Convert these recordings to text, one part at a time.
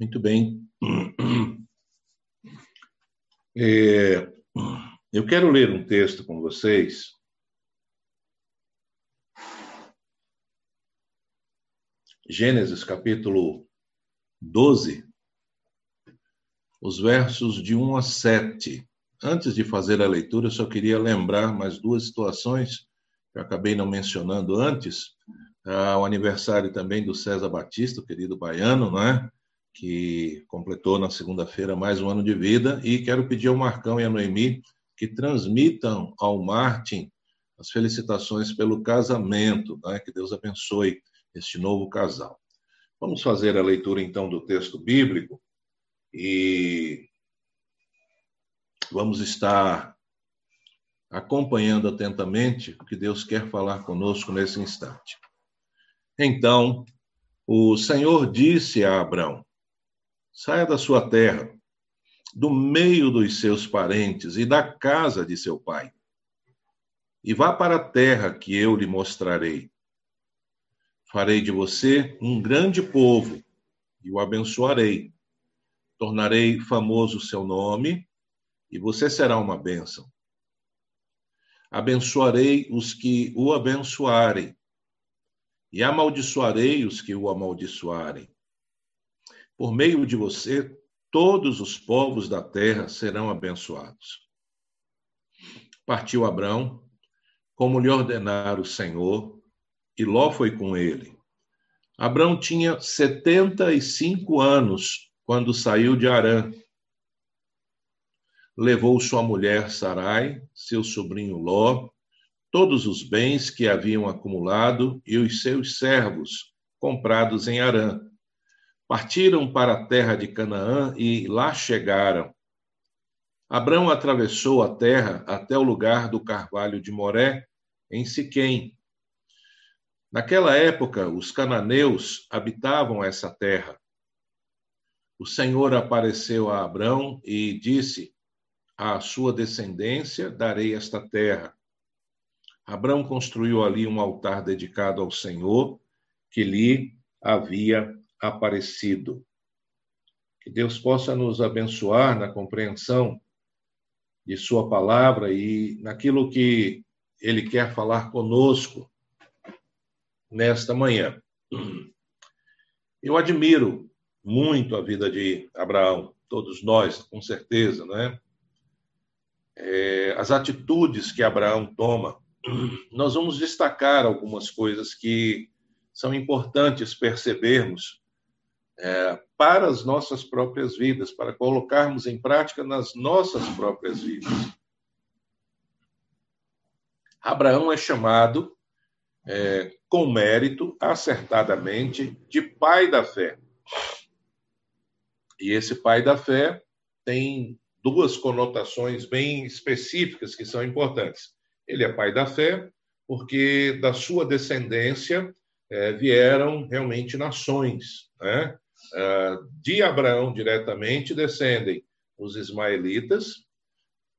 Muito bem. É, eu quero ler um texto com vocês. Gênesis capítulo 12, os versos de 1 a 7. Antes de fazer a leitura, eu só queria lembrar mais duas situações que eu acabei não mencionando antes. Ah, o aniversário também do César Batista, o querido baiano, não é? Que completou na segunda-feira mais um ano de vida, e quero pedir ao Marcão e à Noemi que transmitam ao Martin as felicitações pelo casamento, né? que Deus abençoe este novo casal. Vamos fazer a leitura então do texto bíblico e vamos estar acompanhando atentamente o que Deus quer falar conosco nesse instante. Então, o Senhor disse a Abraão: Saia da sua terra, do meio dos seus parentes e da casa de seu pai, e vá para a terra que eu lhe mostrarei. Farei de você um grande povo e o abençoarei. Tornarei famoso o seu nome e você será uma bênção. Abençoarei os que o abençoarem e amaldiçoarei os que o amaldiçoarem por meio de você, todos os povos da terra serão abençoados. Partiu Abrão, como lhe ordenara o Senhor, e Ló foi com ele. Abrão tinha 75 anos quando saiu de Arã. Levou sua mulher Sarai, seu sobrinho Ló, todos os bens que haviam acumulado e os seus servos comprados em Arã Partiram para a terra de Canaã e lá chegaram. Abrão atravessou a terra até o lugar do carvalho de Moré, em Siquém. Naquela época, os cananeus habitavam essa terra. O Senhor apareceu a Abrão e disse: À sua descendência darei esta terra. Abrão construiu ali um altar dedicado ao Senhor, que lhe havia aparecido. Que Deus possa nos abençoar na compreensão de Sua palavra e naquilo que Ele quer falar conosco nesta manhã. Eu admiro muito a vida de Abraão, todos nós, com certeza, né? É, as atitudes que Abraão toma. Nós vamos destacar algumas coisas que são importantes percebermos é, para as nossas próprias vidas, para colocarmos em prática nas nossas próprias vidas. Abraão é chamado, é, com mérito, acertadamente, de pai da fé. E esse pai da fé tem duas conotações bem específicas que são importantes. Ele é pai da fé porque da sua descendência é, vieram realmente nações, né? Ah, de Abraão diretamente descendem os ismaelitas,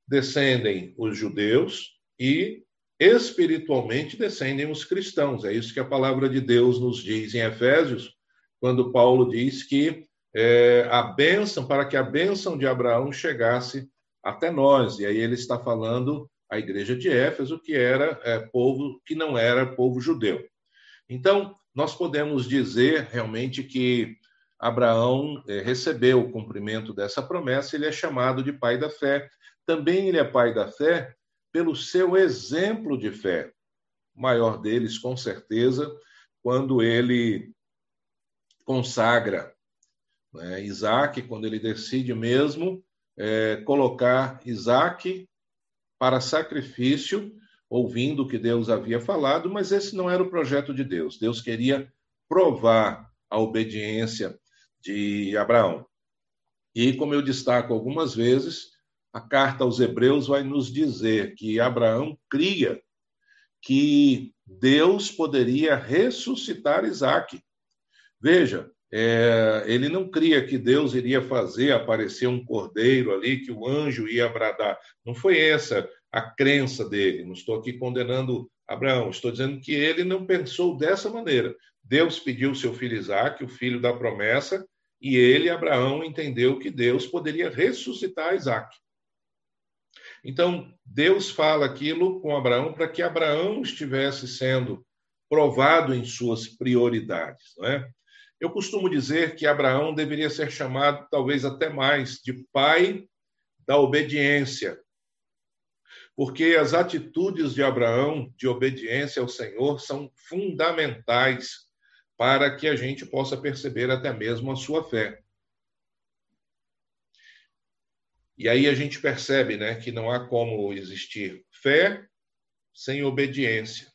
descendem os judeus e espiritualmente descendem os cristãos. É isso que a palavra de Deus nos diz em Efésios, quando Paulo diz que é, a bênção, para que a bênção de Abraão chegasse até nós. E aí ele está falando a igreja de Éfeso, que era é, povo que não era povo judeu. Então, nós podemos dizer realmente que Abraão eh, recebeu o cumprimento dessa promessa, ele é chamado de pai da fé. Também ele é pai da fé pelo seu exemplo de fé. O maior deles, com certeza, quando ele consagra né, Isaac, quando ele decide mesmo é, colocar Isaac para sacrifício, ouvindo o que Deus havia falado, mas esse não era o projeto de Deus. Deus queria provar a obediência de Abraão. E, como eu destaco algumas vezes, a carta aos Hebreus vai nos dizer que Abraão cria que Deus poderia ressuscitar Isaac. Veja, é, ele não cria que Deus iria fazer aparecer um cordeiro ali, que o anjo ia bradar. Não foi essa a crença dele. Não estou aqui condenando Abraão, estou dizendo que ele não pensou dessa maneira. Deus pediu seu filho Isaac, o filho da promessa, E ele, Abraão, entendeu que Deus poderia ressuscitar Isaac. Então, Deus fala aquilo com Abraão para que Abraão estivesse sendo provado em suas prioridades. Não é? Eu costumo dizer que Abraão deveria ser chamado, talvez até mais, de pai da obediência, porque as atitudes de Abraão de obediência ao Senhor são fundamentais para que a gente possa perceber até mesmo a sua fé. E aí a gente percebe né, que não há como existir fé sem obediência.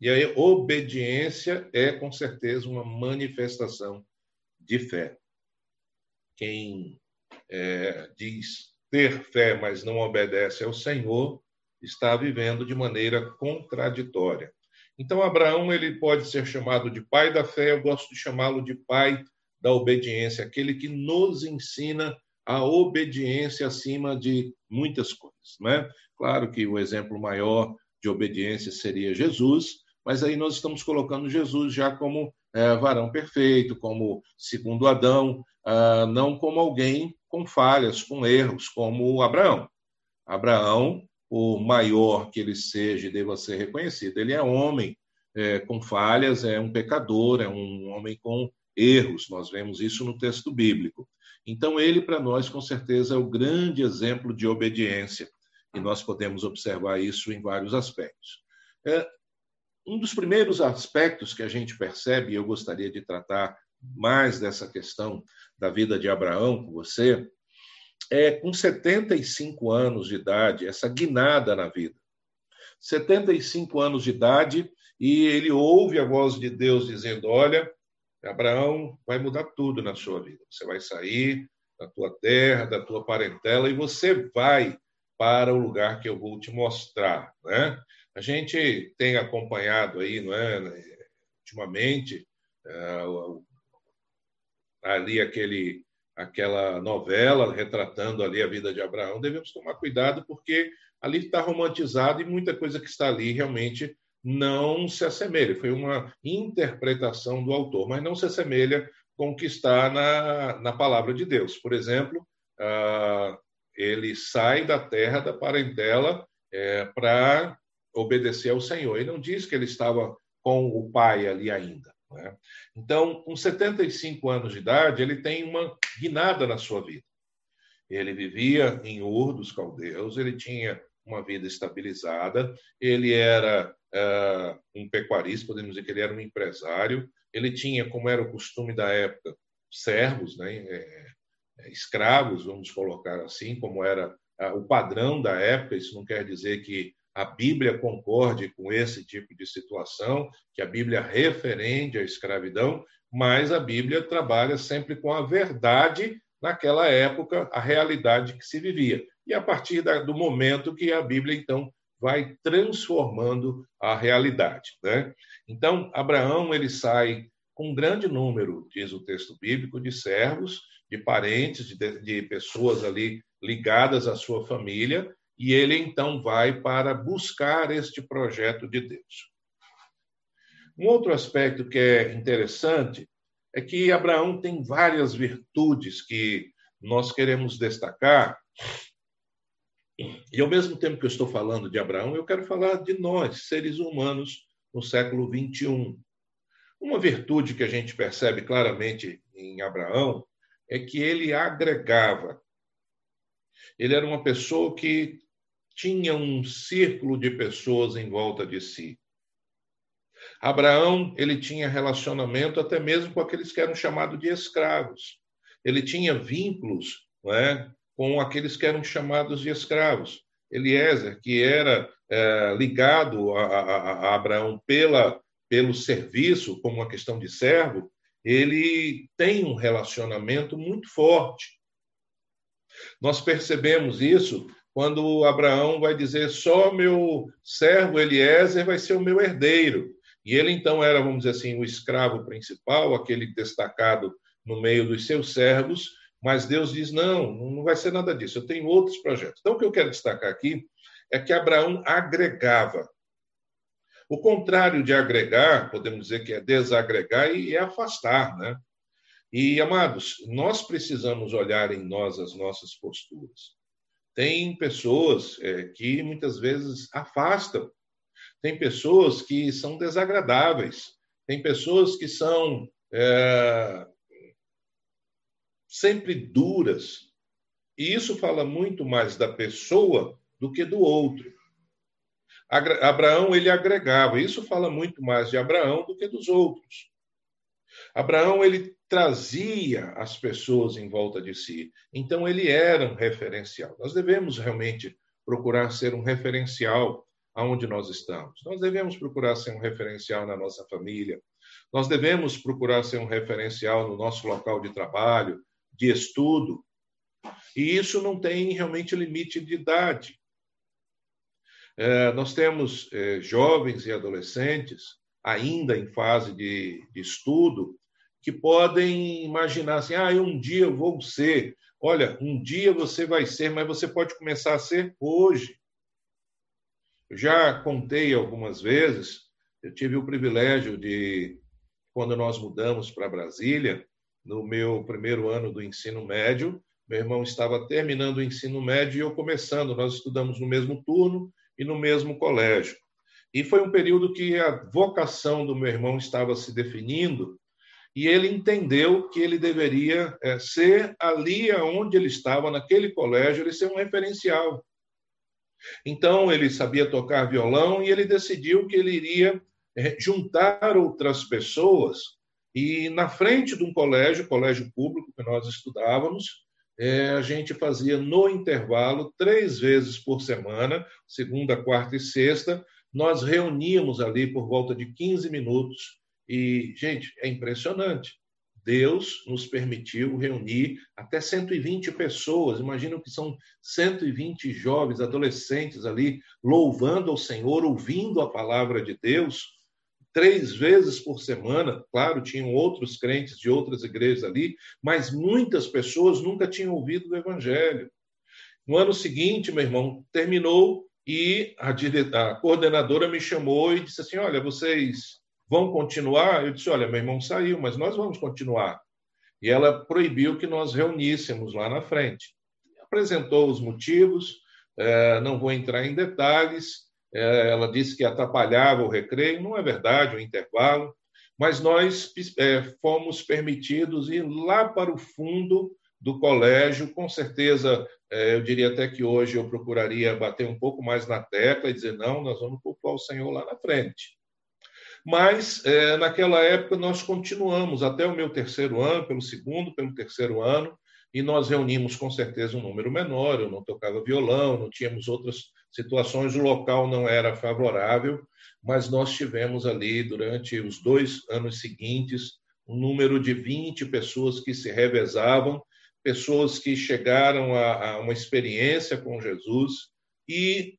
E a obediência é, com certeza, uma manifestação de fé. Quem é, diz ter fé, mas não obedece ao Senhor, está vivendo de maneira contraditória. Então, Abraão ele pode ser chamado de pai da fé, eu gosto de chamá-lo de pai da obediência, aquele que nos ensina a obediência acima de muitas coisas. Né? Claro que o exemplo maior de obediência seria Jesus, mas aí nós estamos colocando Jesus já como é, varão perfeito, como segundo Adão, ah, não como alguém com falhas, com erros, como Abraão. Abraão, por maior que ele seja e deva ser reconhecido, ele é homem é, com falhas, é um pecador, é um homem com erros. Nós vemos isso no texto bíblico. Então, ele, para nós, com certeza, é o grande exemplo de obediência, e nós podemos observar isso em vários aspectos. É, um dos primeiros aspectos que a gente percebe, e eu gostaria de tratar mais dessa questão da vida de Abraão com você, é com 75 anos de idade, essa guinada na vida. 75 anos de idade, e ele ouve a voz de Deus dizendo: Olha, Abraão vai mudar tudo na sua vida. Você vai sair da tua terra, da tua parentela, e você vai para o lugar que eu vou te mostrar. Né? A gente tem acompanhado aí, não é, ultimamente, uh, ali aquele, aquela novela retratando ali a vida de Abraão, devemos tomar cuidado porque ali está romantizado e muita coisa que está ali realmente não se assemelha. Foi uma interpretação do autor, mas não se assemelha com o que está na, na palavra de Deus. Por exemplo, uh, ele sai da terra da parentela é, para obedecer ao Senhor. Ele não diz que ele estava com o pai ali ainda. Né? Então, com 75 anos de idade, ele tem uma guinada na sua vida. Ele vivia em Ur dos Caldeus, ele tinha uma vida estabilizada, ele era uh, um pecuarista, podemos dizer que ele era um empresário, ele tinha, como era o costume da época, servos, né, é, é, escravos, vamos colocar assim, como era uh, o padrão da época, isso não quer dizer que a Bíblia concorde com esse tipo de situação, que a Bíblia referende a escravidão, mas a Bíblia trabalha sempre com a verdade naquela época, a realidade que se vivia. E a partir do momento que a Bíblia, então, vai transformando a realidade. Né? Então, Abraão ele sai com um grande número, diz o texto bíblico, de servos, de parentes, de, de pessoas ali ligadas à sua família, e ele então vai para buscar este projeto de Deus. Um outro aspecto que é interessante é que Abraão tem várias virtudes que nós queremos destacar. E ao mesmo tempo que eu estou falando de Abraão, eu quero falar de nós, seres humanos, no século 21. Uma virtude que a gente percebe claramente em Abraão é que ele agregava. Ele era uma pessoa que tinha um círculo de pessoas em volta de si. Abraão, ele tinha relacionamento até mesmo com aqueles que eram chamados de escravos. Ele tinha vínculos não é, com aqueles que eram chamados de escravos. Eliezer, que era é, ligado a, a, a, Abraão pela, pelo serviço, como uma questão de servo, ele tem um relacionamento muito forte. Nós percebemos isso quando Abraão vai dizer: só meu servo Eliezer vai ser o meu herdeiro. E ele então era, vamos dizer assim, o escravo principal, aquele destacado no meio dos seus servos, mas Deus diz: não, não vai ser nada disso, eu tenho outros projetos. Então, o que eu quero destacar aqui é que Abraão agregava. O contrário de agregar, podemos dizer que é desagregar e afastar, né? E, amados, nós precisamos olhar em nós as nossas posturas. Tem pessoas é, que muitas vezes afastam, tem pessoas que são desagradáveis, tem pessoas que são é, sempre duras. E isso fala muito mais da pessoa do que do outro. Abraão ele agregava, isso fala muito mais de Abraão do que dos outros. Abraão ele trazia as pessoas em volta de si. Então ele era um referencial. Nós devemos realmente procurar ser um referencial aonde nós estamos. Nós devemos procurar ser um referencial na nossa família. Nós devemos procurar ser um referencial no nosso local de trabalho, de estudo. E isso não tem realmente limite de idade. É, nós temos é, jovens e adolescentes ainda em fase de, de estudo que podem imaginar assim: ah, um dia eu vou ser. Olha, um dia você vai ser, mas você pode começar a ser hoje. Eu já contei algumas vezes, eu tive o privilégio de, quando nós mudamos para Brasília, no meu primeiro ano do ensino médio, meu irmão estava terminando o ensino médio e eu começando. Nós estudamos no mesmo turno e no mesmo colégio. E foi um período que a vocação do meu irmão estava se definindo e ele entendeu que ele deveria é, ser ali onde ele estava, naquele colégio, ele ser um referencial. Então, ele sabia tocar violão e ele decidiu que ele iria é, juntar outras pessoas e, na frente de um colégio, colégio público que nós estudávamos, é, a gente fazia no intervalo, três vezes por semana, segunda, quarta e sexta, nós reuníamos ali por volta de 15 minutos e, gente, é impressionante. Deus nos permitiu reunir até 120 pessoas. Imaginam que são 120 jovens, adolescentes ali, louvando ao Senhor, ouvindo a palavra de Deus, três vezes por semana. Claro, tinham outros crentes de outras igrejas ali, mas muitas pessoas nunca tinham ouvido o Evangelho. No ano seguinte, meu irmão, terminou e a, a coordenadora me chamou e disse assim: Olha, vocês Vão continuar? Eu disse: olha, meu irmão saiu, mas nós vamos continuar. E ela proibiu que nós reuníssemos lá na frente. Apresentou os motivos, é, não vou entrar em detalhes. É, ela disse que atrapalhava o recreio, não é verdade, o intervalo, mas nós é, fomos permitidos ir lá para o fundo do colégio. Com certeza, é, eu diria até que hoje eu procuraria bater um pouco mais na tecla e dizer: não, nós vamos cultuar o Senhor lá na frente. Mas, é, naquela época, nós continuamos até o meu terceiro ano, pelo segundo, pelo terceiro ano, e nós reunimos com certeza um número menor. Eu não tocava violão, não tínhamos outras situações, o local não era favorável, mas nós tivemos ali, durante os dois anos seguintes, um número de 20 pessoas que se revezavam, pessoas que chegaram a, a uma experiência com Jesus, e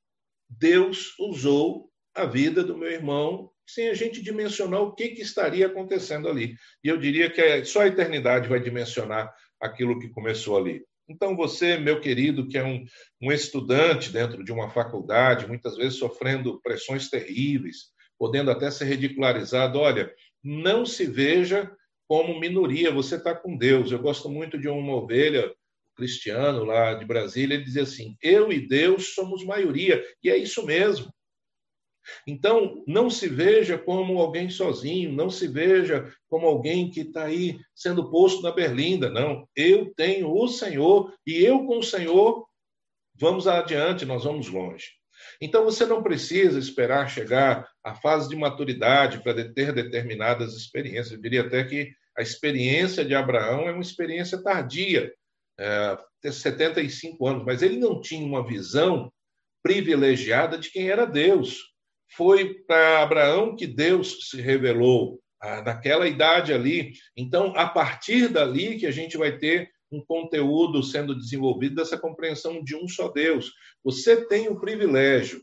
Deus usou a vida do meu irmão sem a gente dimensionar o que, que estaria acontecendo ali. E eu diria que é, só a eternidade vai dimensionar aquilo que começou ali. Então, você, meu querido, que é um, um estudante dentro de uma faculdade, muitas vezes sofrendo pressões terríveis, podendo até ser ridicularizado, olha, não se veja como minoria, você está com Deus. Eu gosto muito de uma ovelha cristiano lá de Brasília, ele dizia assim: eu e Deus somos maioria, e é isso mesmo. Então, não se veja como alguém sozinho, não se veja como alguém que está aí sendo posto na berlinda. Não, eu tenho o Senhor e eu com o Senhor vamos adiante, nós vamos longe. Então, você não precisa esperar chegar à fase de maturidade para ter determinadas experiências. Eu diria até que a experiência de Abraão é uma experiência tardia, é, ter 75 anos, mas ele não tinha uma visão privilegiada de quem era Deus foi para Abraão que Deus se revelou, ah, naquela idade ali. Então, a partir dali que a gente vai ter um conteúdo sendo desenvolvido dessa compreensão de um só Deus. Você tem o privilégio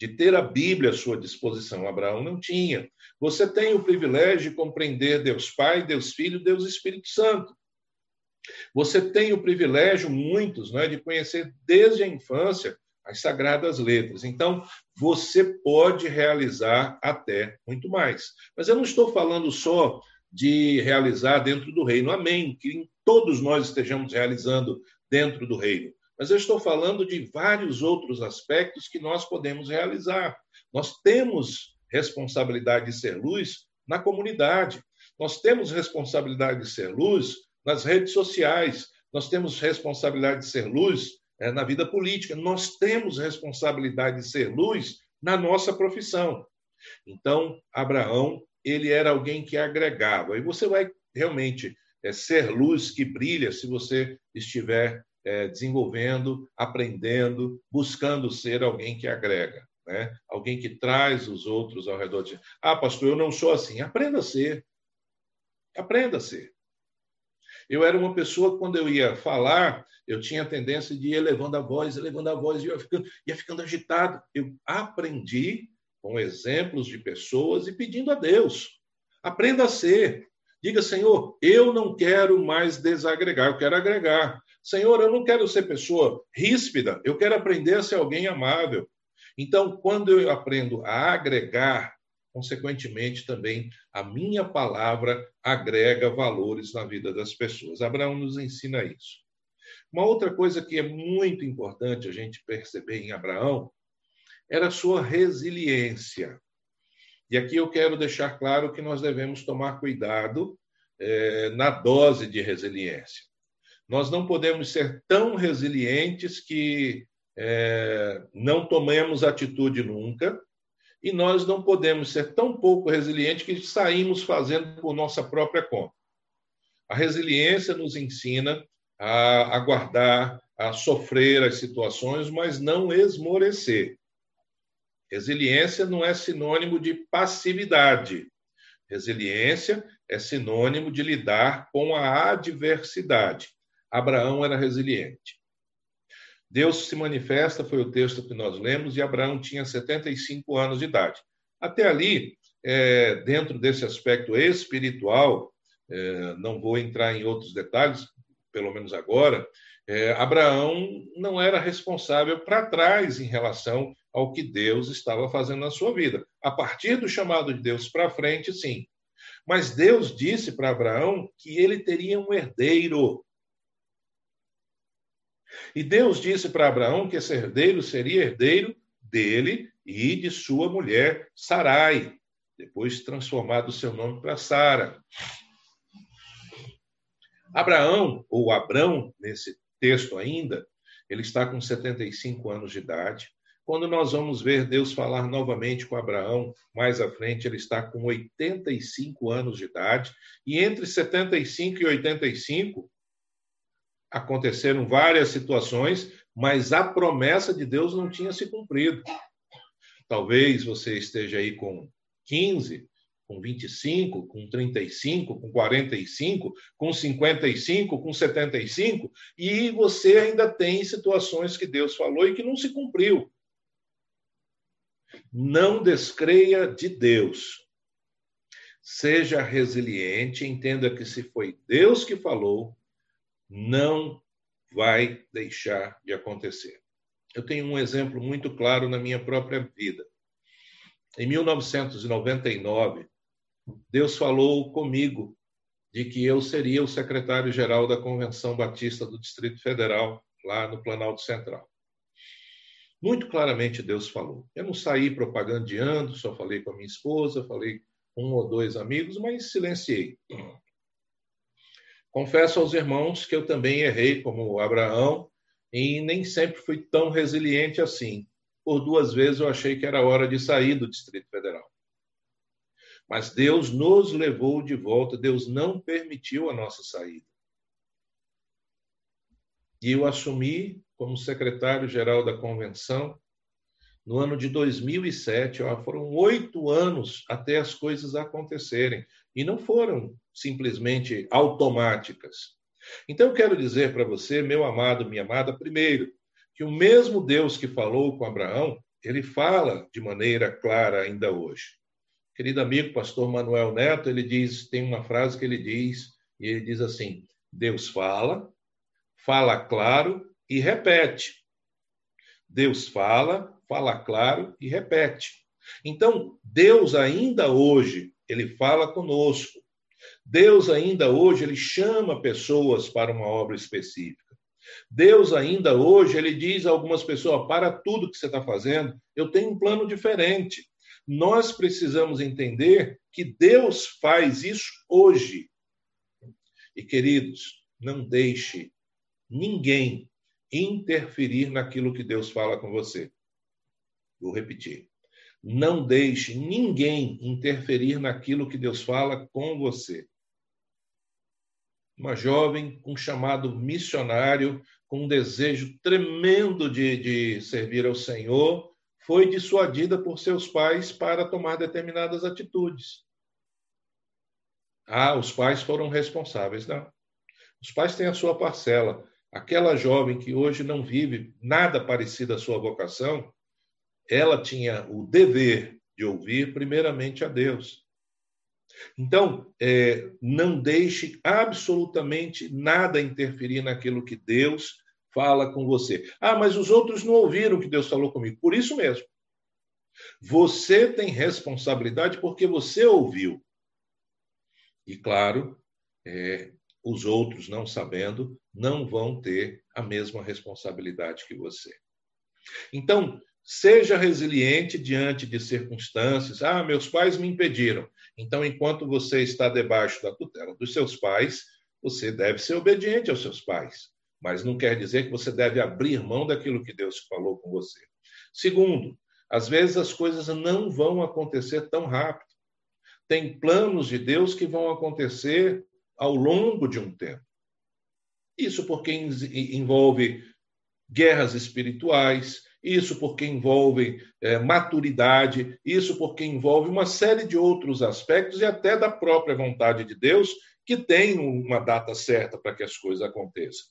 de ter a Bíblia à sua disposição. Abraão não tinha. Você tem o privilégio de compreender Deus Pai, Deus Filho, Deus Espírito Santo. Você tem o privilégio, muitos, né, de conhecer desde a infância as sagradas letras. Então, você pode realizar até muito mais. Mas eu não estou falando só de realizar dentro do reino. Amém. Que todos nós estejamos realizando dentro do reino. Mas eu estou falando de vários outros aspectos que nós podemos realizar. Nós temos responsabilidade de ser luz na comunidade. Nós temos responsabilidade de ser luz nas redes sociais. Nós temos responsabilidade de ser luz é, na vida política. Nós temos responsabilidade de ser luz na nossa profissão. Então, Abraão, ele era alguém que agregava. E você vai realmente é, ser luz que brilha se você estiver é, desenvolvendo, aprendendo, buscando ser alguém que agrega. Né? Alguém que traz os outros ao redor de. Ah, pastor, eu não sou assim. Aprenda a ser. Aprenda a ser. Eu era uma pessoa, quando eu ia falar, eu tinha a tendência de ir elevando a voz, elevando a voz, e ia ficando, ia ficando agitado. Eu aprendi com exemplos de pessoas e pedindo a Deus. Aprenda a ser. Diga, Senhor, eu não quero mais desagregar, eu quero agregar. Senhor, eu não quero ser pessoa ríspida, eu quero aprender a ser alguém amável. Então, quando eu aprendo a agregar, consequentemente também a minha palavra agrega valores na vida das pessoas. Abraão nos ensina isso. Uma outra coisa que é muito importante a gente perceber em Abraão era sua resiliência. E aqui eu quero deixar claro que nós devemos tomar cuidado é, na dose de resiliência. Nós não podemos ser tão resilientes que é, não tomemos atitude nunca, e nós não podemos ser tão pouco resilientes que saímos fazendo por nossa própria conta. A resiliência nos ensina a aguardar, a sofrer as situações, mas não esmorecer. Resiliência não é sinônimo de passividade. Resiliência é sinônimo de lidar com a adversidade. Abraão era resiliente. Deus se manifesta, foi o texto que nós lemos, e Abraão tinha 75 anos de idade. Até ali, é, dentro desse aspecto espiritual, é, não vou entrar em outros detalhes, pelo menos agora, é, Abraão não era responsável para trás em relação ao que Deus estava fazendo na sua vida. A partir do chamado de Deus para frente, sim. Mas Deus disse para Abraão que ele teria um herdeiro. E Deus disse para Abraão que esse herdeiro seria herdeiro dele e de sua mulher Sarai, depois transformado seu nome para Sara. Abraão, ou Abrão, nesse texto ainda, ele está com 75 anos de idade. Quando nós vamos ver Deus falar novamente com Abraão, mais à frente, ele está com 85 anos de idade. E entre 75 e 85, aconteceram várias situações, mas a promessa de Deus não tinha se cumprido. Talvez você esteja aí com 15, com 25, com 35, com 45, com 55, com 75, e você ainda tem situações que Deus falou e que não se cumpriu. Não descreia de Deus. Seja resiliente, entenda que se foi Deus que falou, não vai deixar de acontecer. Eu tenho um exemplo muito claro na minha própria vida. Em 1999, Deus falou comigo de que eu seria o secretário-geral da Convenção Batista do Distrito Federal, lá no Planalto Central. Muito claramente Deus falou. Eu não saí propagandeando, só falei com a minha esposa, falei com um ou dois amigos, mas silenciei. Confesso aos irmãos que eu também errei, como Abraão, e nem sempre fui tão resiliente assim. Por duas vezes eu achei que era hora de sair do Distrito Federal. Mas Deus nos levou de volta, Deus não permitiu a nossa saída. E eu assumi como secretário-geral da convenção no ano de 2007. Ó, foram oito anos até as coisas acontecerem. E não foram simplesmente automáticas. Então, eu quero dizer para você, meu amado, minha amada, primeiro, que o mesmo Deus que falou com Abraão, ele fala de maneira clara ainda hoje. Querido amigo, pastor Manuel Neto, ele diz, tem uma frase que ele diz, e ele diz assim: Deus fala, fala claro e repete. Deus fala, fala claro e repete. Então, Deus ainda hoje, ele fala conosco. Deus ainda hoje ele chama pessoas para uma obra específica. Deus ainda hoje ele diz a algumas pessoas: para tudo que você está fazendo, eu tenho um plano diferente. Nós precisamos entender que Deus faz isso hoje. E queridos, não deixe ninguém interferir naquilo que Deus fala com você. Vou repetir. Não deixe ninguém interferir naquilo que Deus fala com você. Uma jovem com um chamado missionário, com um desejo tremendo de, de servir ao Senhor, foi dissuadida por seus pais para tomar determinadas atitudes. Ah, os pais foram responsáveis. Não. Os pais têm a sua parcela. Aquela jovem que hoje não vive nada parecido à sua vocação, ela tinha o dever de ouvir primeiramente a Deus. Então, é, não deixe absolutamente nada interferir naquilo que Deus fala com você. Ah, mas os outros não ouviram o que Deus falou comigo. Por isso mesmo. Você tem responsabilidade porque você ouviu. E, claro, é, os outros, não sabendo, não vão ter a mesma responsabilidade que você. Então, seja resiliente diante de circunstâncias. Ah, meus pais me impediram. Então, enquanto você está debaixo da tutela dos seus pais, você deve ser obediente aos seus pais. Mas não quer dizer que você deve abrir mão daquilo que Deus falou com você. Segundo, às vezes as coisas não vão acontecer tão rápido. Tem planos de Deus que vão acontecer ao longo de um tempo. Isso porque envolve guerras espirituais, isso porque envolve é, maturidade, isso porque envolve uma série de outros aspectos e até da própria vontade de Deus, que tem uma data certa para que as coisas aconteçam.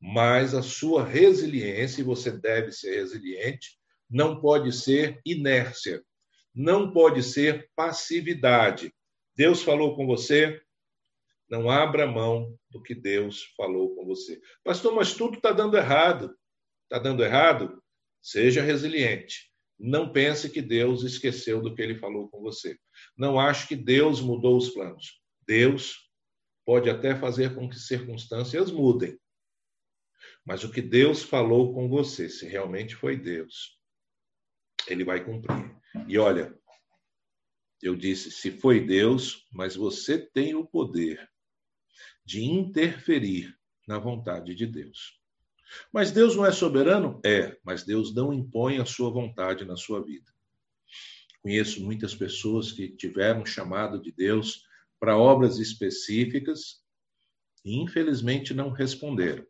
Mas a sua resiliência, e você deve ser resiliente, não pode ser inércia, não pode ser passividade. Deus falou com você, não abra mão do que Deus falou com você. Pastor, mas tudo está dando errado. Está dando errado? Seja resiliente. Não pense que Deus esqueceu do que ele falou com você. Não ache que Deus mudou os planos. Deus pode até fazer com que circunstâncias mudem. Mas o que Deus falou com você, se realmente foi Deus, ele vai cumprir. E olha, eu disse, se foi Deus, mas você tem o poder de interferir na vontade de Deus. Mas Deus não é soberano? É, mas Deus não impõe a sua vontade na sua vida. Conheço muitas pessoas que tiveram chamado de Deus para obras específicas e infelizmente não responderam.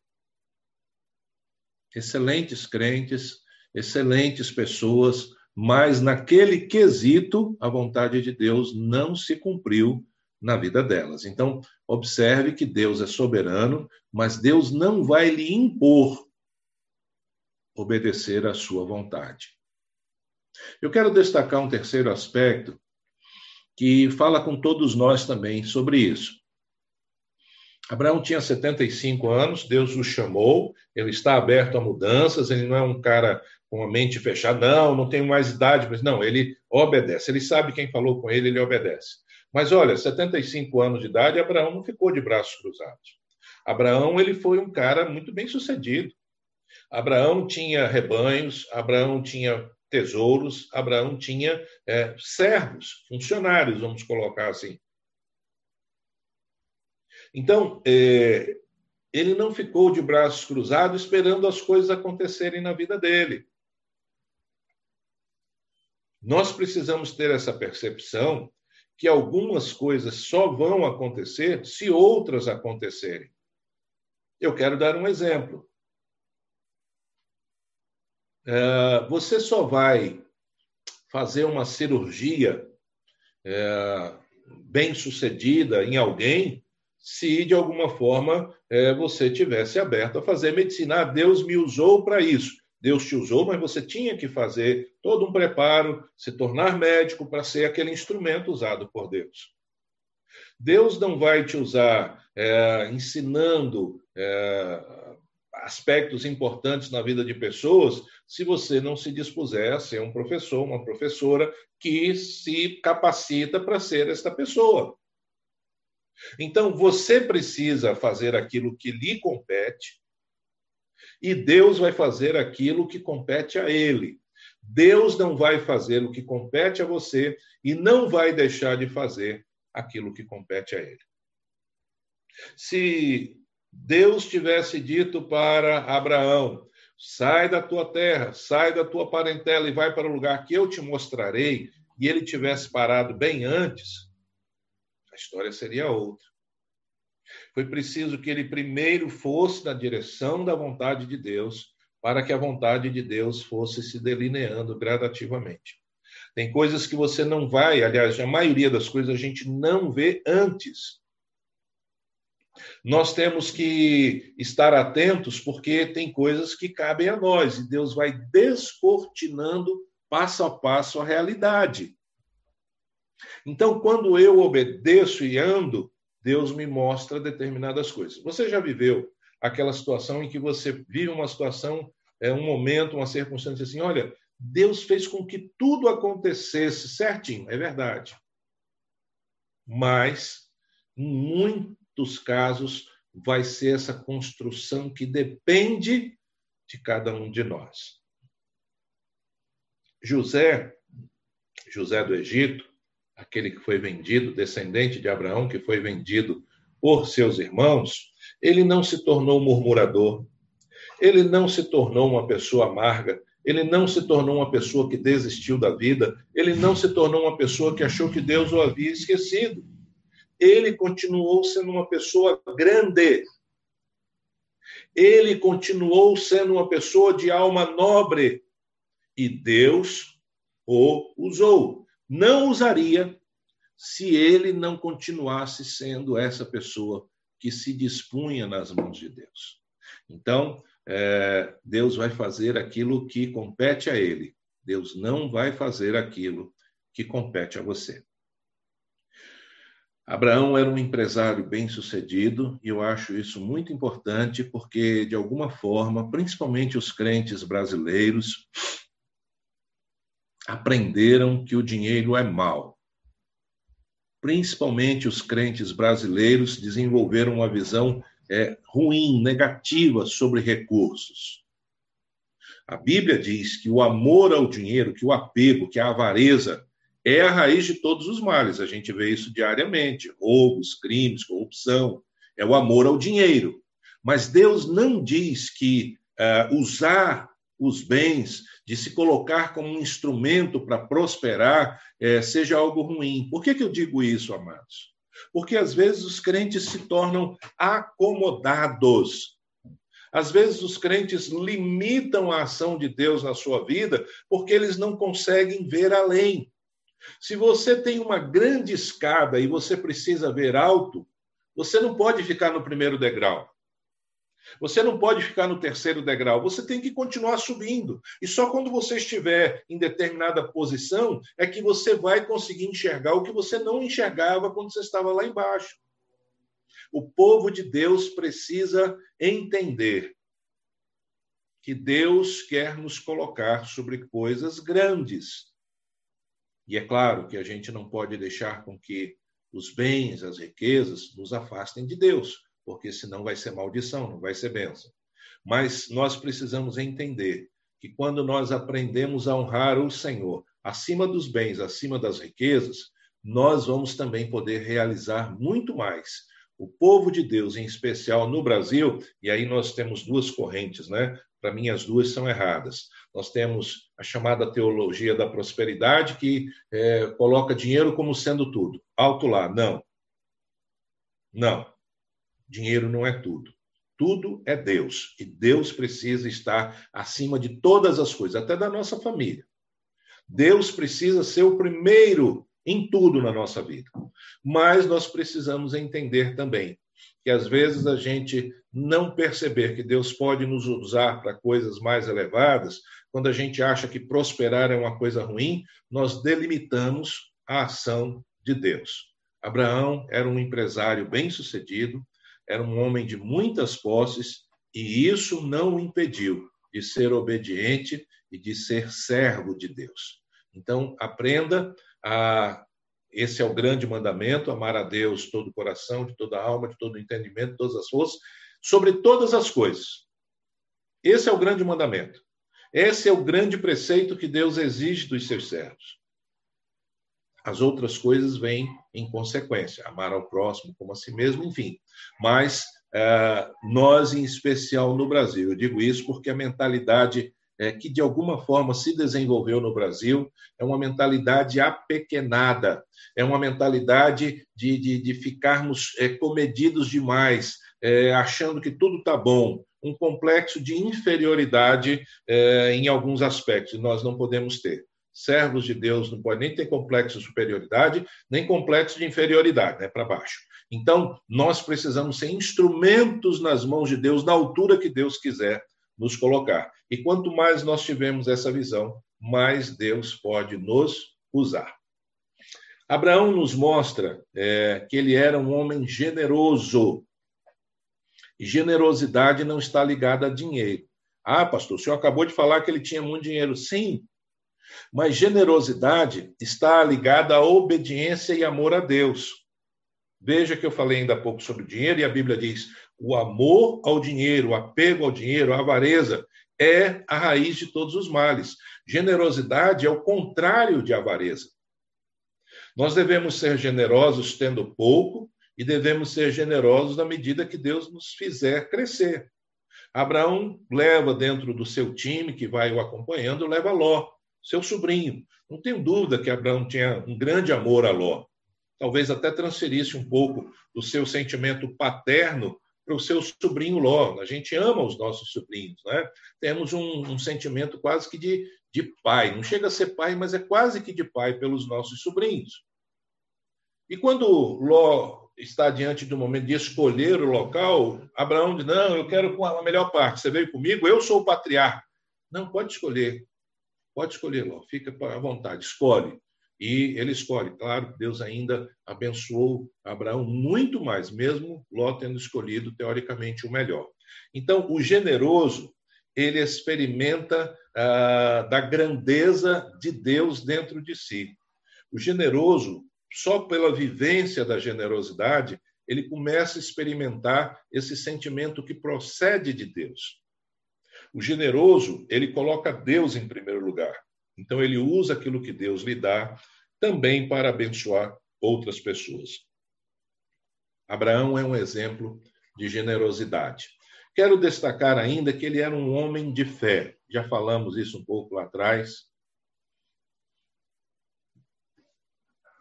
Excelentes crentes, excelentes pessoas, mas naquele quesito a vontade de Deus não se cumpriu na vida delas. Então, observe que Deus é soberano, mas Deus não vai lhe impor obedecer à sua vontade. Eu quero destacar um terceiro aspecto que fala com todos nós também sobre isso. Abraão tinha 75 anos, Deus o chamou, ele está aberto a mudanças, ele não é um cara com a mente fechada, não, não tenho mais idade, mas não, ele obedece, ele sabe quem falou com ele, ele obedece. Mas olha, 75 anos de idade, Abraão não ficou de braços cruzados. Abraão ele foi um cara muito bem sucedido. Abraão tinha rebanhos, Abraão tinha tesouros, Abraão tinha é, servos, funcionários, vamos colocar assim. Então, é, ele não ficou de braços cruzados esperando as coisas acontecerem na vida dele. Nós precisamos ter essa percepção que algumas coisas só vão acontecer se outras acontecerem. Eu quero dar um exemplo. É, você só vai fazer uma cirurgia é, bem sucedida em alguém se de alguma forma é, você tivesse aberto a fazer medicina. Ah, Deus me usou para isso. Deus te usou, mas você tinha que fazer todo um preparo, se tornar médico para ser aquele instrumento usado por Deus. Deus não vai te usar é, ensinando é, aspectos importantes na vida de pessoas se você não se dispuser a ser um professor, uma professora que se capacita para ser esta pessoa. Então, você precisa fazer aquilo que lhe compete, e Deus vai fazer aquilo que compete a ele. Deus não vai fazer o que compete a você e não vai deixar de fazer aquilo que compete a ele. Se Deus tivesse dito para Abraão: sai da tua terra, sai da tua parentela e vai para o lugar que eu te mostrarei, e ele tivesse parado bem antes, história seria outra. Foi preciso que ele primeiro fosse na direção da vontade de Deus, para que a vontade de Deus fosse se delineando gradativamente. Tem coisas que você não vai, aliás, a maioria das coisas a gente não vê antes. Nós temos que estar atentos porque tem coisas que cabem a nós e Deus vai descortinando passo a passo a realidade. Então, quando eu obedeço e ando, Deus me mostra determinadas coisas. Você já viveu aquela situação em que você vive uma situação, é um momento, uma circunstância assim, olha, Deus fez com que tudo acontecesse certinho, é verdade. Mas, em muitos casos, vai ser essa construção que depende de cada um de nós. José, José do Egito, aquele que foi vendido, descendente de Abraão, que foi vendido por seus irmãos, ele não se tornou murmurador, ele não se tornou uma pessoa amarga, ele não se tornou uma pessoa que desistiu da vida, ele não se tornou uma pessoa que achou que Deus o havia esquecido. Ele continuou sendo uma pessoa grande. Ele continuou sendo uma pessoa de alma nobre. E Deus o usou não usaria se ele não continuasse sendo essa pessoa que se dispunha nas mãos de Deus. Então, é, Deus vai fazer aquilo que compete a ele. Deus não vai fazer aquilo que compete a você. Abraão era um empresário bem-sucedido e eu acho isso muito importante porque, de alguma forma, principalmente os crentes brasileiros, aprenderam que o dinheiro é mal. Principalmente os crentes brasileiros desenvolveram uma visão é, ruim, negativa sobre recursos. A Bíblia diz que o amor ao dinheiro, que o apego, que a avareza é a raiz de todos os males. A gente vê isso diariamente: roubos, crimes, corrupção. É o amor ao dinheiro. Mas Deus não diz que uh, usar os bens, de se colocar como um instrumento para prosperar, é, seja algo ruim. Por que, que eu digo isso, amados? Porque às vezes os crentes se tornam acomodados. Às vezes os crentes limitam a ação de Deus na sua vida porque eles não conseguem ver além. Se você tem uma grande escada e você precisa ver alto, você não pode ficar no primeiro degrau. Você não pode ficar no terceiro degrau, você tem que continuar subindo. E só quando você estiver em determinada posição é que você vai conseguir enxergar o que você não enxergava quando você estava lá embaixo. O povo de Deus precisa entender que Deus quer nos colocar sobre coisas grandes. E é claro que a gente não pode deixar com que os bens, as riquezas nos afastem de Deus porque senão vai ser maldição, não vai ser bênção. Mas nós precisamos entender que quando nós aprendemos a honrar o Senhor acima dos bens, acima das riquezas, nós vamos também poder realizar muito mais. O povo de Deus, em especial no Brasil, e aí nós temos duas correntes, né? Para mim, as duas são erradas. Nós temos a chamada teologia da prosperidade, que é, coloca dinheiro como sendo tudo. Alto lá, não. Não. Dinheiro não é tudo. Tudo é Deus. E Deus precisa estar acima de todas as coisas, até da nossa família. Deus precisa ser o primeiro em tudo na nossa vida. Mas nós precisamos entender também que às vezes a gente não perceber que Deus pode nos usar para coisas mais elevadas, quando a gente acha que prosperar é uma coisa ruim, nós delimitamos a ação de Deus. Abraão era um empresário bem-sucedido, era um homem de muitas posses e isso não o impediu de ser obediente e de ser servo de Deus. Então, aprenda a Esse é o grande mandamento: amar a Deus de todo o coração, de toda a alma, de todo o entendimento, de todas as forças, sobre todas as coisas. Esse é o grande mandamento. Esse é o grande preceito que Deus exige dos seus servos. As outras coisas vêm em consequência, amar ao próximo como a si mesmo, enfim. Mas uh, nós, em especial no Brasil, eu digo isso porque a mentalidade é, que de alguma forma se desenvolveu no Brasil é uma mentalidade apequenada, é uma mentalidade de, de, de ficarmos é, comedidos demais, é, achando que tudo está bom, um complexo de inferioridade é, em alguns aspectos, nós não podemos ter. Servos de Deus não podem nem ter complexo de superioridade, nem complexo de inferioridade, né, para baixo. Então, nós precisamos ser instrumentos nas mãos de Deus, na altura que Deus quiser nos colocar. E quanto mais nós tivermos essa visão, mais Deus pode nos usar. Abraão nos mostra é, que ele era um homem generoso. E generosidade não está ligada a dinheiro. Ah, pastor, o senhor acabou de falar que ele tinha muito dinheiro. Sim, mas generosidade está ligada à obediência e amor a Deus. Veja que eu falei ainda há pouco sobre dinheiro e a Bíblia diz: o amor ao dinheiro, o apego ao dinheiro, a avareza é a raiz de todos os males. Generosidade é o contrário de avareza. Nós devemos ser generosos tendo pouco e devemos ser generosos na medida que Deus nos fizer crescer. Abraão leva dentro do seu time que vai o acompanhando, leva Ló, seu sobrinho. Não tenho dúvida que Abraão tinha um grande amor a Ló. Talvez até transferisse um pouco do seu sentimento paterno para o seu sobrinho Ló. A gente ama os nossos sobrinhos, né? Temos um, um, sentimento quase que de, de pai. Não chega a ser pai, mas é quase que de pai pelos nossos sobrinhos. E quando Ló está diante do momento de escolher o local, Abraão diz: Não, eu quero a melhor parte. Você veio comigo? Eu sou o patriarca. Não, pode escolher. Pode escolher, Ló. Fica à vontade. Escolhe. E ele escolhe. Claro, Deus ainda abençoou Abraão muito mais, mesmo Ló tendo escolhido, teoricamente, o melhor. Então, o generoso, ele experimenta ah, da grandeza de Deus dentro de si. O generoso, só pela vivência da generosidade, ele começa a experimentar esse sentimento que procede de Deus. O generoso, ele coloca Deus em primeiro lugar. Então, ele usa aquilo que Deus lhe dá também para abençoar outras pessoas. Abraão é um exemplo de generosidade. Quero destacar ainda que ele era um homem de fé. Já falamos isso um pouco lá atrás.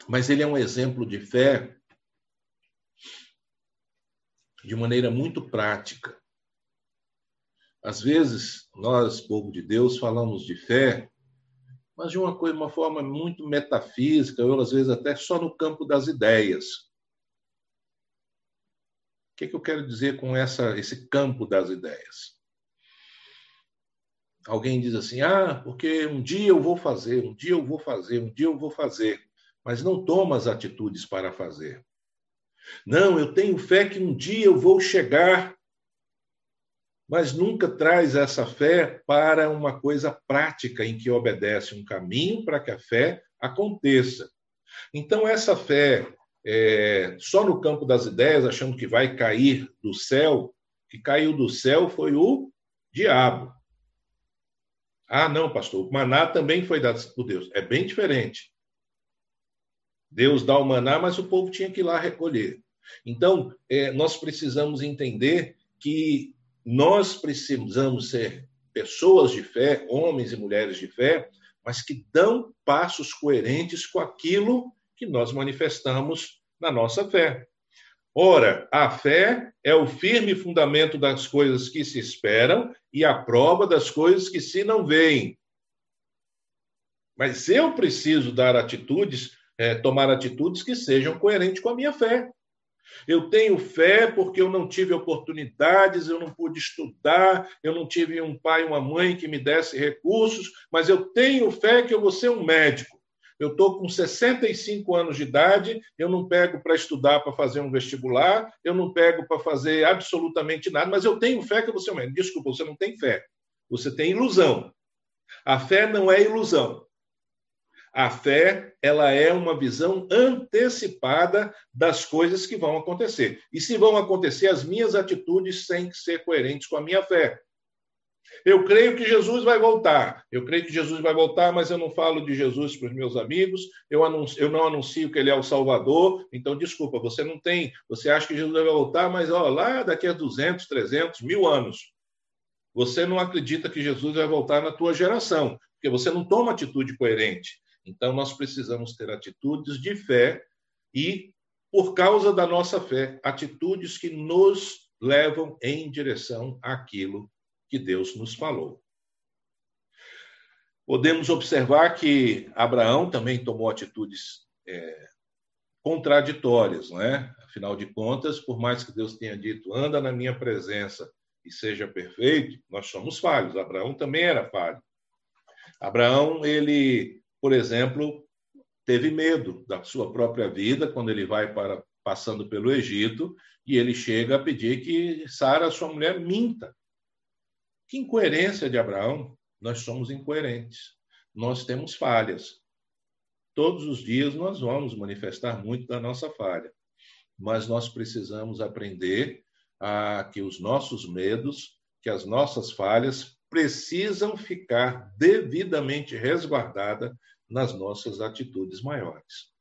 Mas ele é um exemplo de fé de maneira muito prática. Às vezes, nós, povo de Deus, falamos de fé mas de uma coisa, uma forma muito metafísica, ou às vezes até só no campo das ideias. O que, é que eu quero dizer com essa, esse campo das ideias? Alguém diz assim: ah, porque um dia eu vou fazer, um dia eu vou fazer, um dia eu vou fazer, mas não toma as atitudes para fazer. Não, eu tenho fé que um dia eu vou chegar mas nunca traz essa fé para uma coisa prática em que obedece um caminho para que a fé aconteça. Então, essa fé é, só no campo das ideias, achando que vai cair do céu, que caiu do céu foi o diabo. Ah, não, pastor, o maná também foi dado por Deus. É bem diferente. Deus dá o maná, mas o povo tinha que ir lá recolher. Então, é, nós precisamos entender que nós precisamos ser pessoas de fé, homens e mulheres de fé, mas que dão passos coerentes com aquilo que nós manifestamos na nossa fé. Ora, a fé é o firme fundamento das coisas que se esperam e a prova das coisas que se não veem. Mas eu preciso dar atitudes, é, tomar atitudes que sejam coerentes com a minha fé. Eu tenho fé porque eu não tive oportunidades, eu não pude estudar, eu não tive um pai uma mãe que me desse recursos, mas eu tenho fé que eu vou ser um médico. Eu estou com 65 anos de idade, eu não pego para estudar para fazer um vestibular, eu não pego para fazer absolutamente nada, mas eu tenho fé que eu vou ser um médico. Desculpa, você não tem fé. Você tem ilusão. A fé não é ilusão. A fé, ela é uma visão antecipada das coisas que vão acontecer. E se vão acontecer, as minhas atitudes têm que ser coerentes com a minha fé. Eu creio que Jesus vai voltar. Eu creio que Jesus vai voltar, mas eu não falo de Jesus para os meus amigos. Eu, anuncio, eu não anuncio que ele é o Salvador. Então, desculpa, você não tem. Você acha que Jesus vai voltar, mas ó, lá daqui a 200, 300, mil anos. Você não acredita que Jesus vai voltar na tua geração, porque você não toma atitude coerente. Então, nós precisamos ter atitudes de fé e, por causa da nossa fé, atitudes que nos levam em direção àquilo que Deus nos falou. Podemos observar que Abraão também tomou atitudes é, contraditórias, não é? Afinal de contas, por mais que Deus tenha dito, anda na minha presença e seja perfeito, nós somos falhos. Abraão também era falho. Abraão, ele, por exemplo, teve medo da sua própria vida quando ele vai para passando pelo Egito e ele chega a pedir que Sara, sua mulher, minta. Que incoerência de Abraão! Nós somos incoerentes. Nós temos falhas. Todos os dias nós vamos manifestar muito da nossa falha. Mas nós precisamos aprender a que os nossos medos, que as nossas falhas precisam ficar devidamente resguardadas nas nossas atitudes maiores.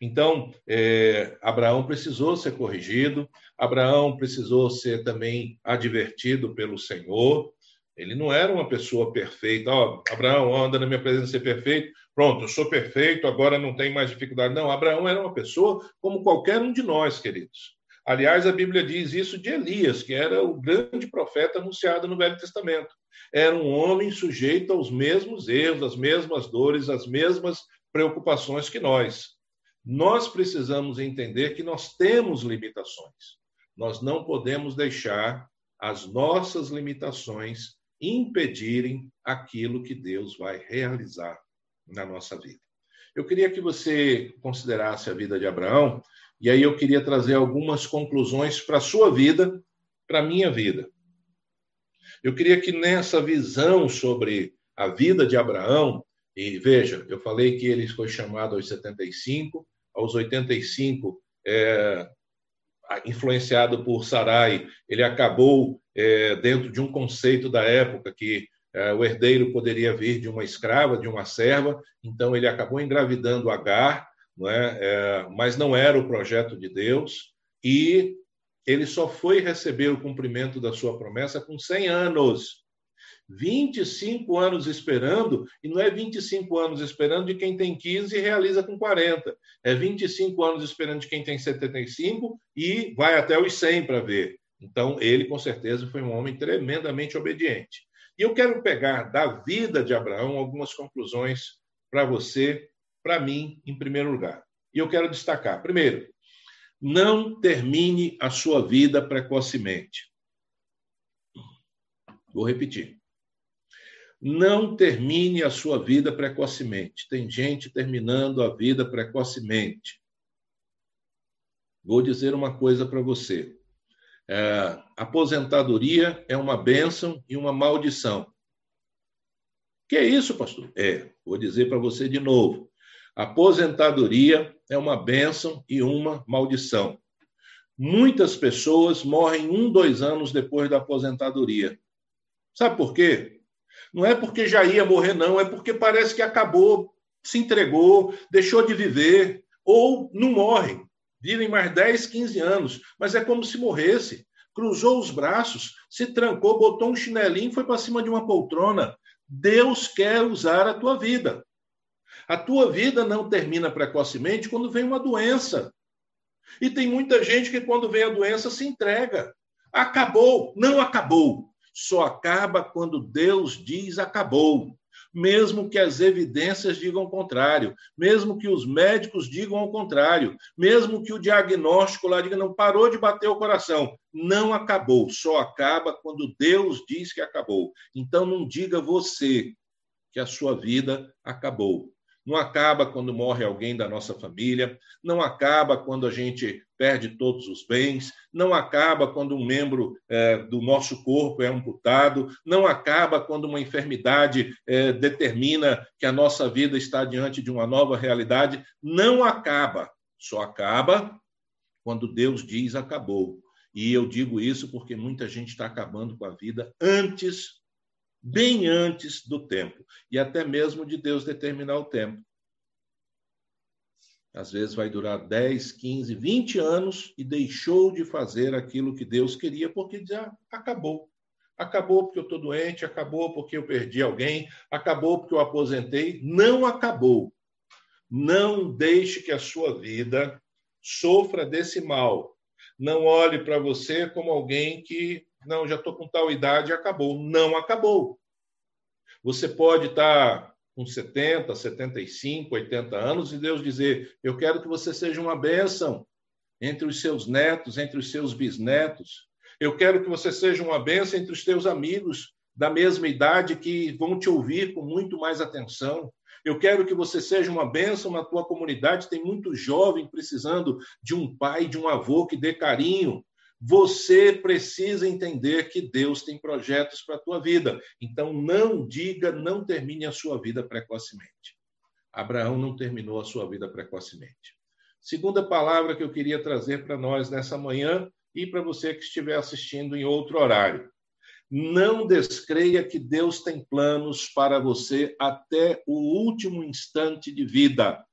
Então, é, Abraão precisou ser corrigido, Abraão precisou ser também advertido pelo Senhor. Ele não era uma pessoa perfeita. Ó, oh, Abraão, anda na minha presença ser perfeito. Pronto, eu sou perfeito, agora não tem mais dificuldade. Não, Abraão era uma pessoa como qualquer um de nós, queridos. Aliás, a Bíblia diz isso de Elias, que era o grande profeta anunciado no Velho Testamento. Era um homem sujeito aos mesmos erros, às mesmas dores, às mesmas preocupações que nós. Nós precisamos entender que nós temos limitações. Nós não podemos deixar as nossas limitações impedirem aquilo que Deus vai realizar na nossa vida. Eu queria que você considerasse a vida de Abraão, e aí eu queria trazer algumas conclusões para a sua vida, para a minha vida. Eu queria que nessa visão sobre a vida de Abraão, e veja, eu falei que ele foi chamado aos 75, aos 85, é, influenciado por Sarai, ele acabou é, dentro de um conceito da época que é, o herdeiro poderia vir de uma escrava, de uma serva, então ele acabou engravidando Agar, não é? é mas não era o projeto de Deus, e ele só foi receber o cumprimento da sua promessa com 100 anos. 25 anos esperando, e não é 25 anos esperando de quem tem 15 e realiza com 40. É 25 anos esperando de quem tem 75 e vai até os 100 para ver. Então, ele, com certeza, foi um homem tremendamente obediente. E eu quero pegar da vida de Abraão algumas conclusões para você, para mim, em primeiro lugar. E eu quero destacar: primeiro, não termine a sua vida precocemente. Vou repetir. Não termine a sua vida precocemente. Tem gente terminando a vida precocemente. Vou dizer uma coisa para você. É, aposentadoria é uma bênção e uma maldição. Que é isso, pastor? É, vou dizer para você de novo. Aposentadoria é uma bênção e uma maldição. Muitas pessoas morrem um, dois anos depois da aposentadoria. Sabe por quê? Não é porque já ia morrer, não, é porque parece que acabou, se entregou, deixou de viver, ou não morre. Vivem mais 10, 15 anos, mas é como se morresse. Cruzou os braços, se trancou, botou um chinelinho e foi para cima de uma poltrona. Deus quer usar a tua vida. A tua vida não termina precocemente quando vem uma doença. E tem muita gente que, quando vem a doença, se entrega. Acabou. Não acabou só acaba quando Deus diz acabou. Mesmo que as evidências digam o contrário, mesmo que os médicos digam o contrário, mesmo que o diagnóstico lá diga não parou de bater o coração, não acabou, só acaba quando Deus diz que acabou. Então não diga você que a sua vida acabou. Não acaba quando morre alguém da nossa família, não acaba quando a gente perde todos os bens, não acaba quando um membro é, do nosso corpo é amputado, não acaba quando uma enfermidade é, determina que a nossa vida está diante de uma nova realidade. Não acaba, só acaba quando Deus diz acabou. E eu digo isso porque muita gente está acabando com a vida antes bem antes do tempo, e até mesmo de Deus determinar o tempo. Às vezes vai durar 10, 15, 20 anos e deixou de fazer aquilo que Deus queria porque já acabou. Acabou porque eu estou doente, acabou porque eu perdi alguém, acabou porque eu aposentei. Não acabou. Não deixe que a sua vida sofra desse mal. Não olhe para você como alguém que não, já estou com tal idade, acabou. Não acabou. Você pode estar com 70, 75, 80 anos e Deus dizer: Eu quero que você seja uma bênção entre os seus netos, entre os seus bisnetos. Eu quero que você seja uma bênção entre os teus amigos da mesma idade que vão te ouvir com muito mais atenção. Eu quero que você seja uma bênção na tua comunidade. Tem muito jovem precisando de um pai, de um avô que dê carinho, você precisa entender que Deus tem projetos para a tua vida. Então, não diga, não termine a sua vida precocemente. Abraão não terminou a sua vida precocemente. Segunda palavra que eu queria trazer para nós nessa manhã e para você que estiver assistindo em outro horário. Não descreia que Deus tem planos para você até o último instante de vida.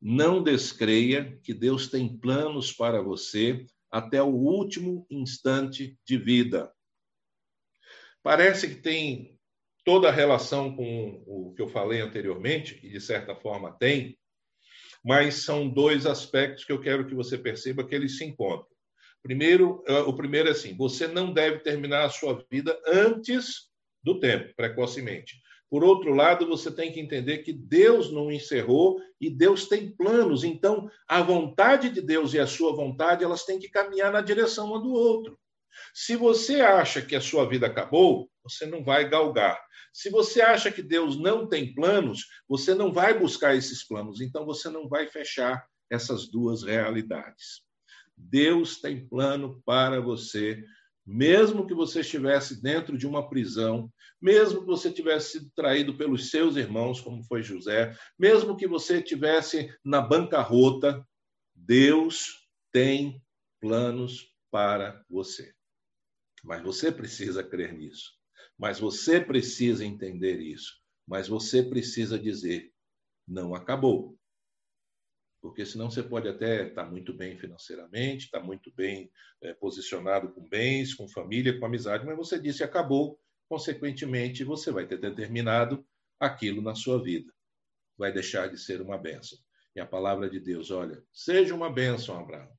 Não descreia que Deus tem planos para você até o último instante de vida. Parece que tem toda a relação com o que eu falei anteriormente, e de certa forma tem, mas são dois aspectos que eu quero que você perceba que eles se encontram. Primeiro, eh, o primeiro é assim: você não deve terminar a sua vida antes do tempo, precocemente. Por outro lado, você tem que entender que Deus não encerrou e Deus tem planos. Então, a vontade de Deus e a sua vontade, elas têm que caminhar na direção uma do outro. Se você acha que a sua vida acabou, você não vai galgar. Se você acha que Deus não tem planos, você não vai buscar esses planos. Então, você não vai fechar essas duas realidades. Deus tem plano para você mesmo que você estivesse dentro de uma prisão, mesmo que você tivesse sido traído pelos seus irmãos, como foi José, mesmo que você estivesse na bancarrota, Deus tem planos para você. Mas você precisa crer nisso. Mas você precisa entender isso. Mas você precisa dizer: não acabou porque senão você pode até estar muito bem financeiramente, estar muito bem é, posicionado com bens, com família, com amizade, mas você disse acabou, consequentemente você vai ter determinado aquilo na sua vida. Vai deixar de ser uma bênção. E a palavra de Deus, olha, seja uma bênção, Abraão.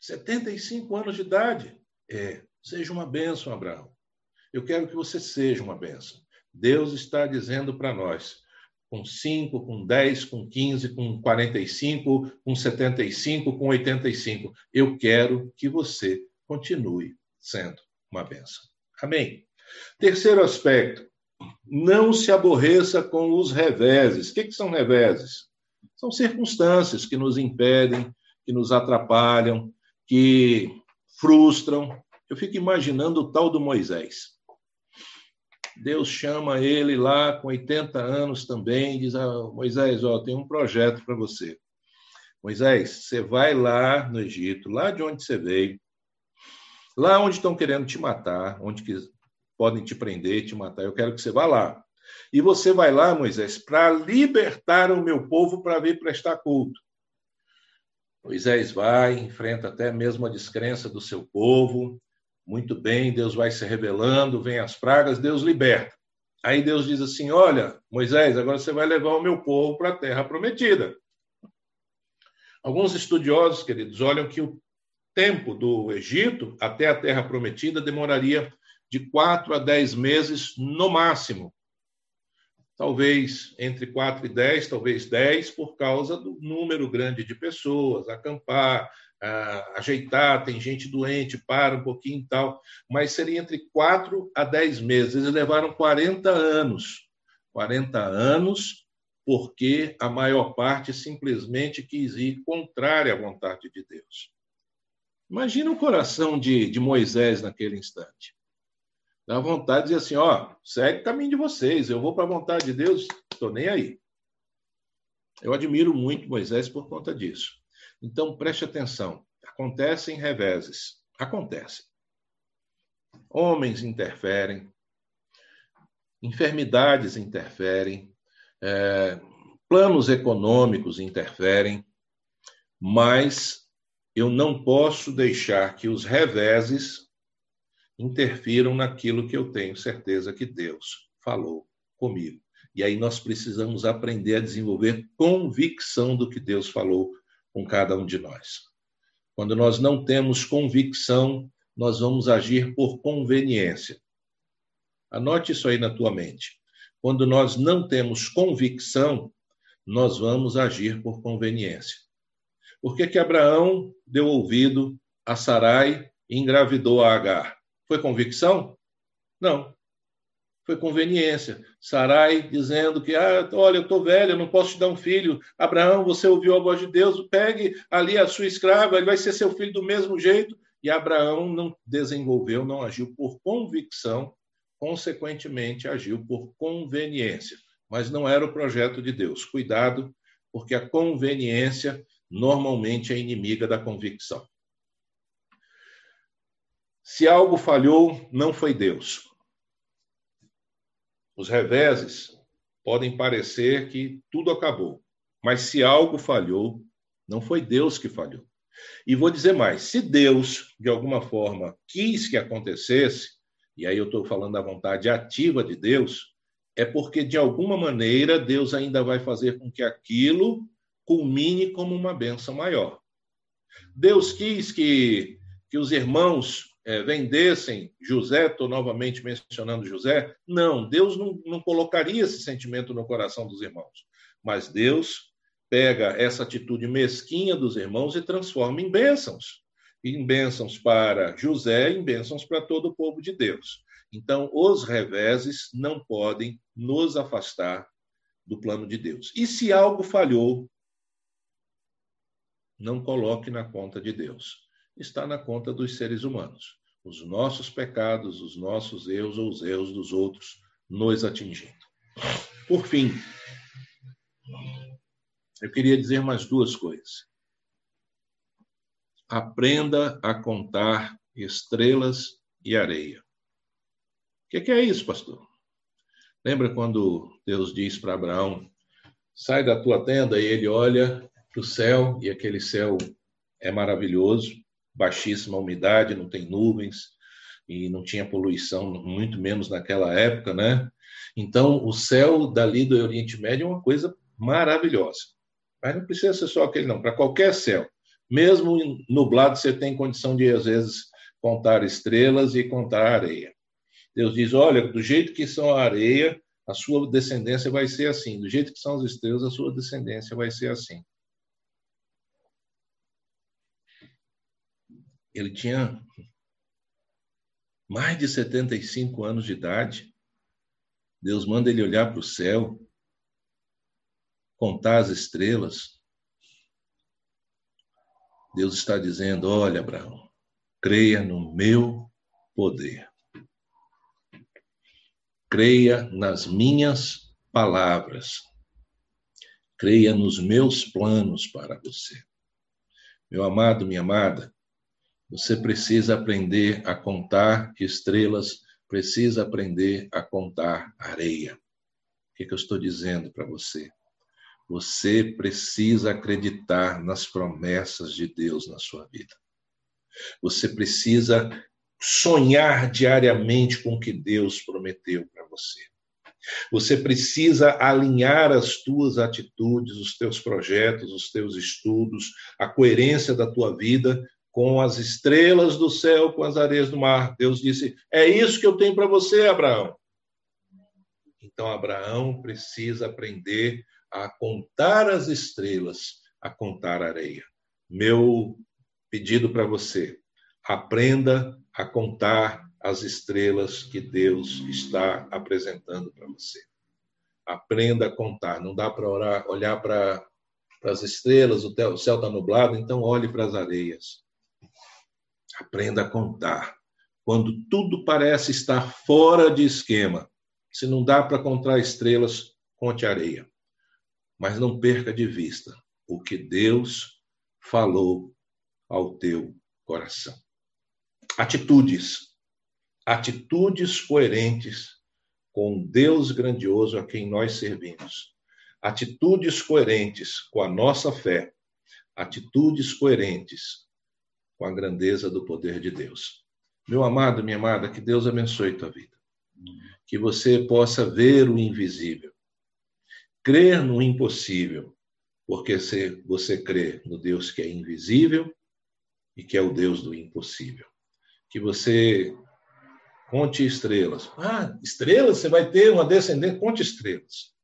75 anos de idade. É, seja uma bênção, Abraão. Eu quero que você seja uma bênção. Deus está dizendo para nós: com 5, com 10, com 15, com 45, com 75, com 85. Eu quero que você continue sendo uma bênção. Amém? Terceiro aspecto, não se aborreça com os reveses. O que, que são reveses? São circunstâncias que nos impedem, que nos atrapalham, que frustram. Eu fico imaginando o tal do Moisés. Deus chama ele lá com 80 anos também, diz: ah, Moisés, ó, tem um projeto para você. Moisés, você vai lá no Egito, lá de onde você veio, lá onde estão querendo te matar, onde que podem te prender, te matar. Eu quero que você vá lá. E você vai lá, Moisés, para libertar o meu povo para vir prestar culto. Moisés vai, enfrenta até mesmo a descrença do seu povo, muito bem, Deus vai se revelando, vem as pragas, Deus liberta. Aí Deus diz assim: Olha, Moisés, agora você vai levar o meu povo para a terra prometida. Alguns estudiosos, queridos, olham que o tempo do Egito até a terra prometida demoraria de quatro a dez meses no máximo. Talvez entre quatro e dez, talvez dez, por causa do número grande de pessoas, acampar, ajeitar, tem gente doente, para um pouquinho e tal, mas seria entre quatro a dez meses. Eles levaram 40 anos 40 anos, porque a maior parte simplesmente quis ir contrária à vontade de Deus. Imagina o coração de, de Moisés naquele instante. Dá vontade de dizer assim: ó, segue o caminho de vocês, eu vou para a vontade de Deus, estou nem aí. Eu admiro muito Moisés por conta disso. Então preste atenção: acontecem reveses, acontecem. Homens interferem, enfermidades interferem, é, planos econômicos interferem, mas eu não posso deixar que os reveses interfiram naquilo que eu tenho certeza que Deus falou comigo. E aí nós precisamos aprender a desenvolver convicção do que Deus falou com cada um de nós. Quando nós não temos convicção, nós vamos agir por conveniência. Anote isso aí na tua mente. Quando nós não temos convicção, nós vamos agir por conveniência. Por que, que Abraão deu ouvido a Sarai e engravidou a Agar? Foi convicção? Não. Foi conveniência. Sarai dizendo que, ah, olha, eu estou velho, eu não posso te dar um filho. Abraão, você ouviu a voz de Deus, pegue ali a sua escrava, ele vai ser seu filho do mesmo jeito. E Abraão não desenvolveu, não agiu por convicção, consequentemente agiu por conveniência, mas não era o projeto de Deus. Cuidado, porque a conveniência normalmente é inimiga da convicção. Se algo falhou, não foi Deus. Os reveses podem parecer que tudo acabou, mas se algo falhou, não foi Deus que falhou. E vou dizer mais: se Deus, de alguma forma, quis que acontecesse, e aí eu estou falando da vontade ativa de Deus, é porque, de alguma maneira, Deus ainda vai fazer com que aquilo culmine como uma benção maior. Deus quis que, que os irmãos é, vendessem José, estou novamente mencionando José. Não, Deus não, não colocaria esse sentimento no coração dos irmãos. Mas Deus pega essa atitude mesquinha dos irmãos e transforma em bênçãos. Em bênçãos para José, em bênçãos para todo o povo de Deus. Então, os reveses não podem nos afastar do plano de Deus. E se algo falhou, não coloque na conta de Deus. Está na conta dos seres humanos. Os nossos pecados, os nossos erros ou os erros dos outros nos atingindo. Por fim, eu queria dizer mais duas coisas. Aprenda a contar estrelas e areia. O que, é isso, pastor? Lembra quando Deus diz para Abraão: sai da tua tenda e ele olha para o céu e aquele céu é maravilhoso, baixíssima umidade, não tem nuvens e não tinha poluição, muito menos naquela época, né? Então, o céu dali do Oriente Médio é uma coisa maravilhosa. Mas não precisa ser só aquele, não. Para qualquer céu, mesmo nublado, você tem condição de, às vezes, contar estrelas e contar areia. Deus diz: olha, do jeito que são a areia, a sua descendência vai ser assim. Do jeito que são as estrelas, a sua descendência vai ser assim. Ele tinha mais de 75 anos de idade. Deus manda ele olhar para o céu contar as estrelas, Deus está dizendo: olha, Abraão, creia no meu poder. Creia nas minhas palavras. Creia nos meus planos para você. Meu amado, minha amada, você precisa aprender a contar estrelas, precisa aprender a contar areia. O que, que eu estou dizendo para você? Você precisa acreditar nas promessas de Deus na sua vida. Você precisa sonhar diariamente com o que Deus prometeu para você. Você precisa alinhar as tuas atitudes, os teus projetos, os teus estudos, a coerência da tua vida com as estrelas do céu, com as areias do mar. Deus disse: É isso que eu tenho para você, Abraão. Então, Abraão precisa aprender a contar as estrelas, a contar a areia. Meu pedido para você: aprenda a contar as estrelas que Deus está apresentando para você. Aprenda a contar. Não dá para olhar para as estrelas, o céu está nublado, então olhe para as areias. Aprenda a contar. Quando tudo parece estar fora de esquema, se não dá para contar estrelas, conte areia. Mas não perca de vista o que Deus falou ao teu coração. Atitudes. Atitudes coerentes com Deus grandioso a quem nós servimos. Atitudes coerentes com a nossa fé. Atitudes coerentes com a grandeza do poder de Deus. Meu amado, minha amada, que Deus abençoe tua vida. Que você possa ver o invisível, crer no impossível, porque se você crê no Deus que é invisível e que é o Deus do impossível. Que você conte estrelas. Ah, estrelas? Você vai ter uma descendente? Conte estrelas.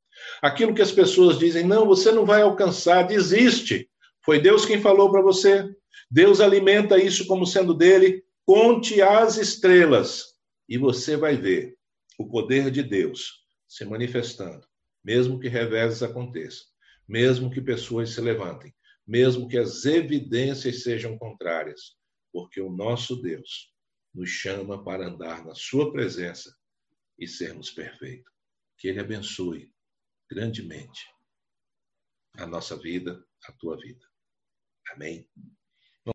Aquilo que as pessoas dizem, não, você não vai alcançar, desiste. Foi Deus quem falou para você. Deus alimenta isso como sendo dele. Conte as estrelas e você vai ver o poder de Deus se manifestando, mesmo que reveses aconteçam, mesmo que pessoas se levantem, mesmo que as evidências sejam contrárias, porque o nosso Deus nos chama para andar na Sua presença e sermos perfeitos. Que Ele abençoe grandemente a nossa vida, a tua vida. Amém.